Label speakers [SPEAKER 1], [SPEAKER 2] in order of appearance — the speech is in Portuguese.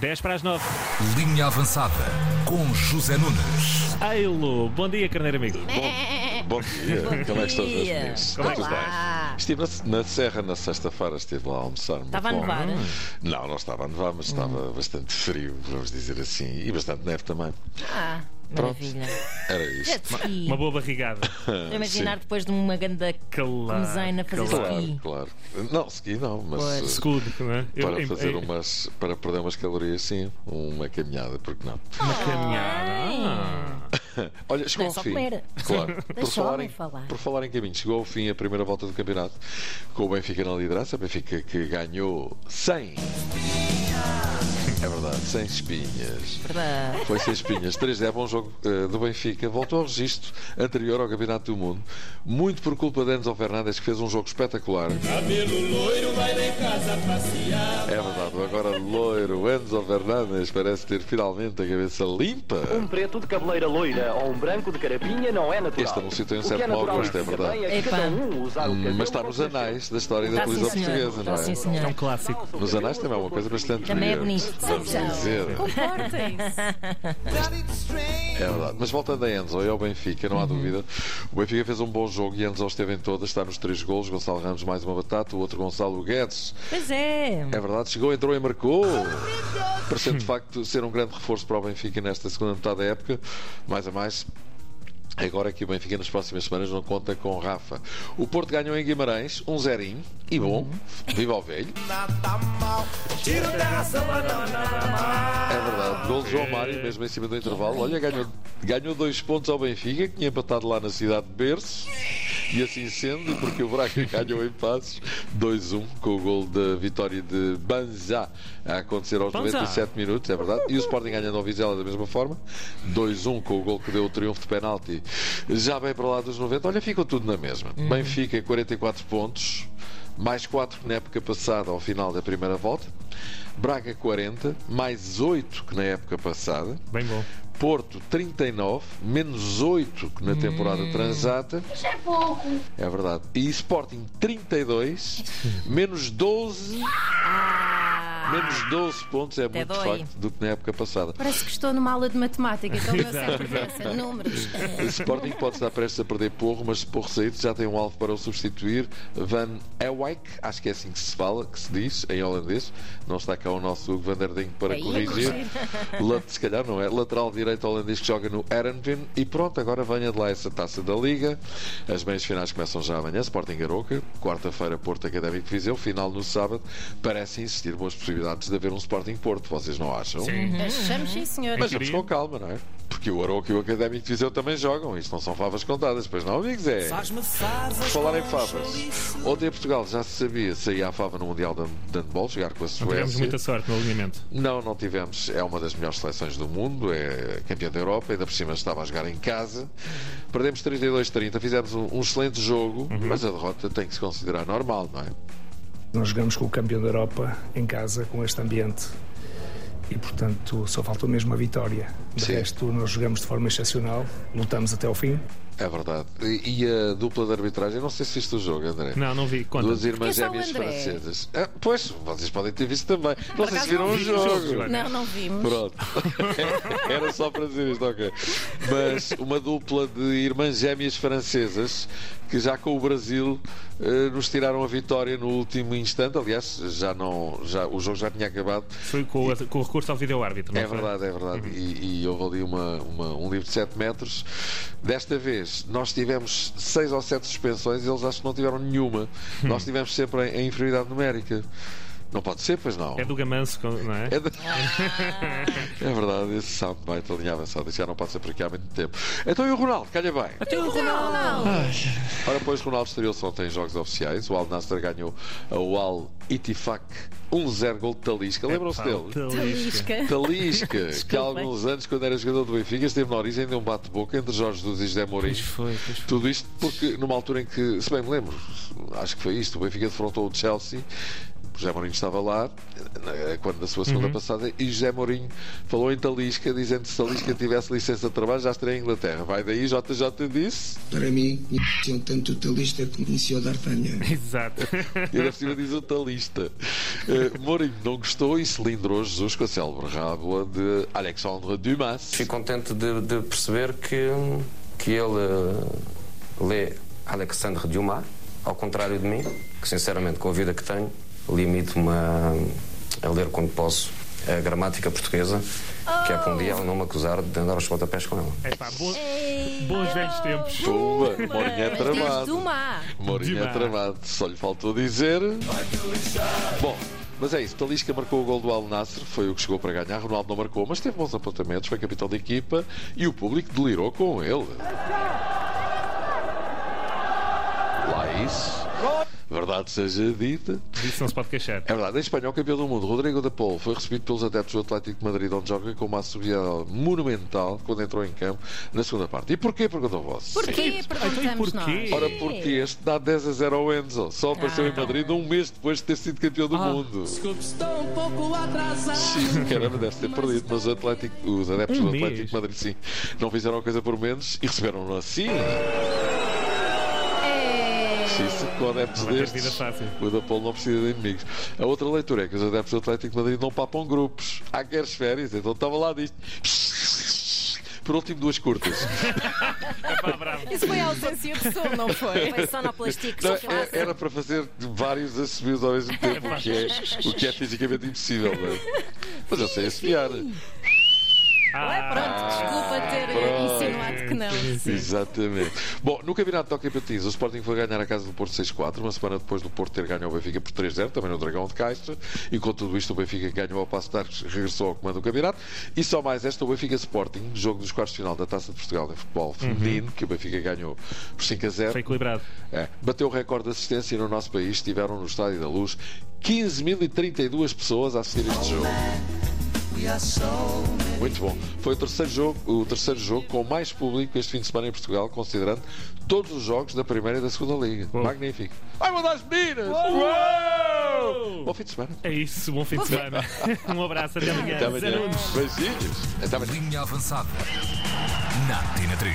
[SPEAKER 1] 10 para as 9.
[SPEAKER 2] Linha avançada com José Nunes.
[SPEAKER 1] Ailo, bom dia, carneiro amigo.
[SPEAKER 3] Bom dia, como é que estão os meus?
[SPEAKER 1] Como é que?
[SPEAKER 4] Olá.
[SPEAKER 3] Estive na, na Serra na sexta-feira, estive lá a almoçar. muito
[SPEAKER 4] Estava a
[SPEAKER 3] bom.
[SPEAKER 4] nevar?
[SPEAKER 3] Não, não estava a nevar, mas estava bastante frio, vamos dizer assim, e bastante neve também.
[SPEAKER 4] Ah. Maravilha.
[SPEAKER 3] Era isto.
[SPEAKER 4] Jet ski.
[SPEAKER 1] Uma boa barrigada.
[SPEAKER 4] Vou imaginar depois de uma ganda
[SPEAKER 1] Claro.
[SPEAKER 4] comezaina fazer
[SPEAKER 1] claro.
[SPEAKER 4] ski.
[SPEAKER 3] Claro. Não, segui não, mas
[SPEAKER 4] Pois.
[SPEAKER 3] uh,
[SPEAKER 1] Escudo, não é? Eu-
[SPEAKER 3] para
[SPEAKER 1] em-
[SPEAKER 3] fazer
[SPEAKER 1] em-
[SPEAKER 3] umas. para perder umas calorias, sim, uma caminhada, porque não?
[SPEAKER 1] Uma caminhada. Ah.
[SPEAKER 3] Olha, chegou
[SPEAKER 4] é
[SPEAKER 3] ao
[SPEAKER 4] só
[SPEAKER 3] fim.
[SPEAKER 4] comer.
[SPEAKER 3] Claro. por, falar em,
[SPEAKER 4] falar.
[SPEAKER 3] por falar em caminho, chegou ao fim a primeira volta do campeonato com o Benfica na liderança. O Benfica que ganhou 100. É verdade, 100 espinhas.
[SPEAKER 4] Verdade.
[SPEAKER 3] Foi sem espinhas. 3 é bom jogo eh, do Benfica. Voltou ao registro anterior ao Campeonato do Mundo. Muito por culpa de Enzo Fernandes, que fez um jogo espetacular.
[SPEAKER 5] Cabelo loiro vai lá em casa passear.
[SPEAKER 3] É verdade, agora loiro Enzo Fernandes parece ter finalmente a cabeça limpa.
[SPEAKER 6] Um preto de cabeleira loira ou um branco de carapinha não é natural.
[SPEAKER 3] Este anúncio tem um
[SPEAKER 6] que
[SPEAKER 3] certo
[SPEAKER 6] é
[SPEAKER 3] mau gosto, é
[SPEAKER 6] fica
[SPEAKER 3] verdade.
[SPEAKER 6] é um
[SPEAKER 3] Hum, Mas está nos anais da história da televisão portuguesa, não
[SPEAKER 4] Está sim,
[SPEAKER 3] é?
[SPEAKER 4] senhor.
[SPEAKER 1] É um clássico.
[SPEAKER 3] Nos anais também é uma coisa bastante
[SPEAKER 4] Também é bonito.
[SPEAKER 3] Vamos dizer. É verdade. Mas voltando a Enzo e ao Benfica, não há dúvida. O Benfica fez um bom jogo e Enzo esteve em todas, está nos três golos. Gonçalo Ramos mais uma batata, o outro Gonçalo Guedes.
[SPEAKER 4] Pois é.
[SPEAKER 3] É verdade, chegou, entrou e marcou. Parecendo de facto ser um grande reforço para o Benfica nesta segunda metade da época. Mais a mais. Agora que o Benfica nas próximas semanas não conta com Rafa. O Porto ganhou em Guimarães, um zerinho. E bom, viva o velho. É verdade, gol de João Mário, mesmo em cima do intervalo. Olha, ganhou, ganhou dois pontos ao Benfica, que tinha empatado lá na cidade de Berço. E assim sendo, porque o Braga ganhou em passos 2-1 com o gol da vitória de Banzá a acontecer aos
[SPEAKER 1] Banzá.
[SPEAKER 3] 97 minutos, é verdade. E o Sporting ganha no Vizela da mesma forma, 2-1 com o gol que deu o triunfo de penalti. Já bem para lá dos 90, olha, ficou tudo na mesma. Benfica 44 pontos, mais 4 que na época passada ao final da primeira volta. Braga 40, mais 8 que na época passada.
[SPEAKER 1] Bem bom.
[SPEAKER 3] Porto 39, menos 8 que na temporada transata.
[SPEAKER 7] Isso é pouco.
[SPEAKER 3] É verdade. E Sporting 32, menos 12,
[SPEAKER 4] Ah,
[SPEAKER 3] menos 12 pontos é
[SPEAKER 4] Até
[SPEAKER 3] muito de
[SPEAKER 4] dói.
[SPEAKER 3] facto do que na época passada.
[SPEAKER 4] Parece que estou numa aula de matemática, então sei
[SPEAKER 1] Exato,
[SPEAKER 4] diferença, números.
[SPEAKER 3] O Sporting pode estar prestes a perder Porro, mas se Porro sair já tem um alvo para o substituir. Van Ewijk, acho que é assim que se fala, que se diz em holandês. Não está cá o nosso Hugo van der Ding para
[SPEAKER 4] Aí,
[SPEAKER 3] corrigir. Se calhar não é. Lateral direito holandês que joga no Erenvin. E pronto, agora venha de lá essa taça da Liga. As meias finais começam já amanhã. Sporting Garoca, quarta-feira Porto Académico de Viseu, final no sábado. Parece insistir boas possibilidades de haver um Sporting Porto, vocês não acham?
[SPEAKER 4] Achamos sim, senhor.
[SPEAKER 3] Mas vamos com calma, não é? Porque o Aroca e o Académico de Viseu também jogam. Isto não são favas contadas, pois não, amigos? É. Por falar em favas, ontem em Portugal já se sabia se ia a fava no Mundial de Handball, jogar com a
[SPEAKER 1] Não tivemos
[SPEAKER 3] Suécia.
[SPEAKER 1] muita sorte no alinhamento.
[SPEAKER 3] Não, não tivemos. É uma das melhores seleções do mundo, é campeã da Europa, ainda por cima estava a jogar em casa. Perdemos 32-30, fizemos um, um excelente jogo, mas a derrota tem que se considerar normal, não é?
[SPEAKER 8] Nós jogamos com o campeão da Europa em casa, com este ambiente. E, portanto, só faltou mesmo a vitória. De
[SPEAKER 3] Sim.
[SPEAKER 8] resto, nós jogamos de forma excepcional, lutamos até ao fim.
[SPEAKER 3] É verdade. E, e a dupla de arbitragem, não sei se viste o jogo, André.
[SPEAKER 1] Não, não vi. Conta.
[SPEAKER 3] Duas irmãs gêmeas francesas. Ah, pois, vocês podem ter visto também. Não sei se viram o
[SPEAKER 4] vi.
[SPEAKER 3] jogo.
[SPEAKER 1] Jogo,
[SPEAKER 4] Não, não vimos.
[SPEAKER 3] Pronto. Era só para dizer isto, ok. Mas uma dupla de irmãs gêmeas francesas que já com o Brasil eh, nos tiraram a vitória no último instante. Aliás, já não, já, o jogo já tinha acabado.
[SPEAKER 1] Foi com, o- com o recurso ao vídeo-árbitro, não
[SPEAKER 3] É
[SPEAKER 1] foi?
[SPEAKER 3] verdade, é verdade. E, e houve ali uma, uma- um livro de 7 metros. Desta vez, nós tivemos 6 ou 7 suspensões, eles acho que não tiveram nenhuma. Nós tivemos sempre em, em inferioridade numérica. Não pode ser, pois não.
[SPEAKER 1] É do Gamanço, não é?
[SPEAKER 3] É, de- é verdade, esse soundbite ali avançado, isso já não pode ser por aqui há muito tempo. Então e o Ronaldo, calha bem. Ora, pois, Ronaldo estreou-se ontem em jogos oficiais. O Al Nasser ganhou o Al Itifak 1-0 gol de Talisca. Lembram-se
[SPEAKER 1] Pá,
[SPEAKER 3] dele?
[SPEAKER 1] Talisca.
[SPEAKER 3] Talisca, que há alguns anos, quando era jogador do Benfica, esteve na origem de um bate-boca entre Jorge Jesus e José Mourinho.
[SPEAKER 1] Pois foi, pois foi.
[SPEAKER 3] Tudo isto porque, numa altura em que, se bem me lembro, acho que foi isto, o Benfica defrontou o Chelsea. José Mourinho estava lá, quando da sua segunda
[SPEAKER 1] Uhum.
[SPEAKER 3] passada, e José Mourinho falou em Talisca, dizendo que se Talisca tivesse licença de trabalho, já estaria em Inglaterra. Vai daí, JJ disse,
[SPEAKER 9] Para mim, conheciam tanto o Talista como conheciam o D'Artagnan.
[SPEAKER 1] Exato.
[SPEAKER 3] e ainda por cima diz o Talista. Eh, Mourinho não gostou e cilindrou Jesus com a célebre rábula de Alexandre Dumas.
[SPEAKER 7] Fico contente de, de perceber que, que ele eh, lê Alexandre Dumas, ao contrário de mim, que sinceramente, com a vida que tenho, limito-me a, a ler quando posso a gramática portuguesa, que é para um dia ela não me acusar de andar aos pontapés com ela.
[SPEAKER 1] É pá, bom- bons velhos tempos.
[SPEAKER 3] Pumba, Mourinho é
[SPEAKER 4] do
[SPEAKER 3] tramado.
[SPEAKER 4] mar.
[SPEAKER 3] Mourinho é tramado. Só lhe faltou dizer. Bom. Mas é isso, Talisca marcou o gol do Al Nasser, foi o que chegou para ganhar. Ronaldo não marcou, mas teve bons apontamentos, foi capitão da equipa e o público delirou com ele. Lá isso. Verdade seja dita.
[SPEAKER 1] Disso não se pode queixar.
[SPEAKER 3] É verdade, em espanhol, campeão do mundo, Rodrigo da Polo foi recebido pelos adeptos do Atlético de Madrid, onde joga com uma assobiada monumental quando entrou em campo na segunda parte. E porquê? Perguntam vós.
[SPEAKER 4] Porquê? Perguntamos
[SPEAKER 1] Então, e porquê?
[SPEAKER 4] nós.
[SPEAKER 3] Ora, porque este dá 10 a 0 ao Enzo. Só apareceu em Madrid um mês depois de ter sido campeão do mundo.
[SPEAKER 5] Desculpe, estou um pouco atrasado.
[SPEAKER 3] Sim, caramba, deve ter perdido. Mas o Atlético, os adeptos
[SPEAKER 1] Um
[SPEAKER 3] do
[SPEAKER 1] mês?
[SPEAKER 3] Atlético de Madrid, sim, não fizeram a coisa por menos e receberam assim. Sim, com adeptos
[SPEAKER 1] Não
[SPEAKER 3] destes.
[SPEAKER 1] fácil.
[SPEAKER 3] O Polo não precisa de inimigos. A outra leitura é que os adeptos do Atlético de Madrid não papam grupos. Há queres férias, então estava lá disto. Por último, duas curtas.
[SPEAKER 4] Isso foi a ausência de som, não foi? Foi sonoplastia que
[SPEAKER 3] Não,
[SPEAKER 4] só
[SPEAKER 3] é- era para fazer vários assobios ao mesmo tempo, o que é, o que é fisicamente impossível. Não é? Mas eu sei assobiar.
[SPEAKER 1] Ah,
[SPEAKER 4] Pronto, desculpa ter
[SPEAKER 3] pronto.
[SPEAKER 4] insinuado que não.
[SPEAKER 1] sim.
[SPEAKER 3] Exatamente. Bom, no Campeonato de Hockey Patins, o Sporting foi ganhar a casa do Porto 6-4, uma semana depois do Porto ter ganho ao Benfica por 3-0, também no Dragão de Caixa, e com tudo isto o Benfica ganhou ao Passo de Arcos, regressou ao comando do campeonato, e só mais esta, o Benfica Sporting, jogo dos quartos de final da Taça de Portugal em futebol feminino, que o Benfica ganhou por 5-0.
[SPEAKER 1] Foi equilibrado.
[SPEAKER 3] É, bateu o recorde de assistência no nosso país, estiveram no Estádio da Luz 15.032 pessoas a assistir este jogo. Muito bom. Foi o terceiro jogo, o terceiro jogo com mais público este fim de semana em Portugal, considerando todos os jogos da primeira e da segunda liga. Magnífico. Vai mandar as meninas! Uou! Bom fim de semana.
[SPEAKER 1] É isso, bom fim de semana. Um abraço, até amanhã.
[SPEAKER 3] Até amanhã. Beijinhos. Até amanhã.
[SPEAKER 2] Linha avançada. Na Tina 3.